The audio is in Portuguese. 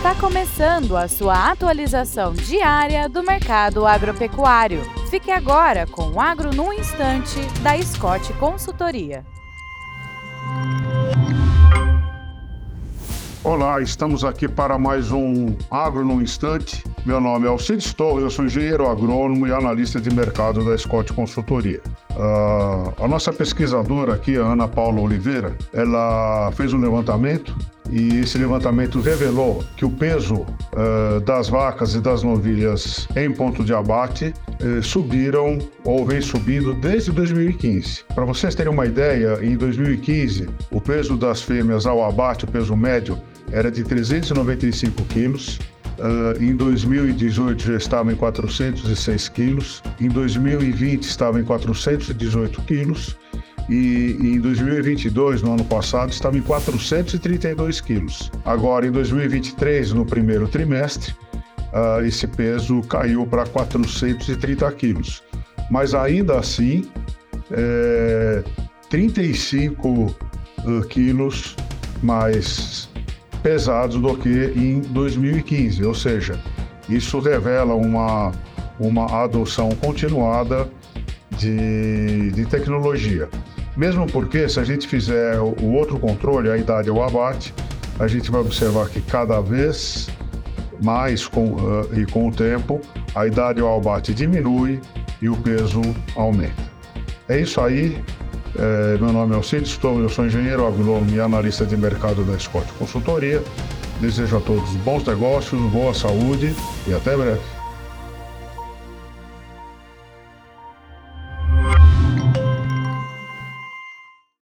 Está começando a sua atualização diária do mercado agropecuário. Fique agora com o Agro no Instante, da Scott Consultoria. Olá, estamos aqui para mais um Agro no Instante. Meu nome é Alcides Torres, eu sou engenheiro agrônomo e analista de mercado da Scott Consultoria. Uh, a nossa pesquisadora aqui, a Ana Paula Oliveira, ela fez um levantamento e esse levantamento revelou que o peso uh, das vacas e das novilhas em ponto de abate uh, subiram ou vem subindo desde 2015. Para vocês terem uma ideia, em 2015 o peso das fêmeas ao abate, o peso médio, era de 395 quilos. Uh, em 2018 já estava em 406 quilos, em 2020 estava em 418 quilos e, em 2022, no ano passado, estava em 432 quilos. Agora, em 2023, no primeiro trimestre, uh, esse peso caiu para 430 quilos. Mas ainda assim, é, 35 uh, quilos mais pesados do que em 2015, ou seja, isso revela uma, uma adoção continuada de, de tecnologia. Mesmo porque, se a gente fizer o outro controle, a idade ao abate, a gente vai observar que cada vez mais com, uh, e com o tempo, a idade ao abate diminui e o peso aumenta. É isso aí. É, meu nome é Alcides Tom, eu sou engenheiro agrônomo e analista de mercado da Scott Consultoria. Desejo a todos bons negócios, boa saúde e até breve.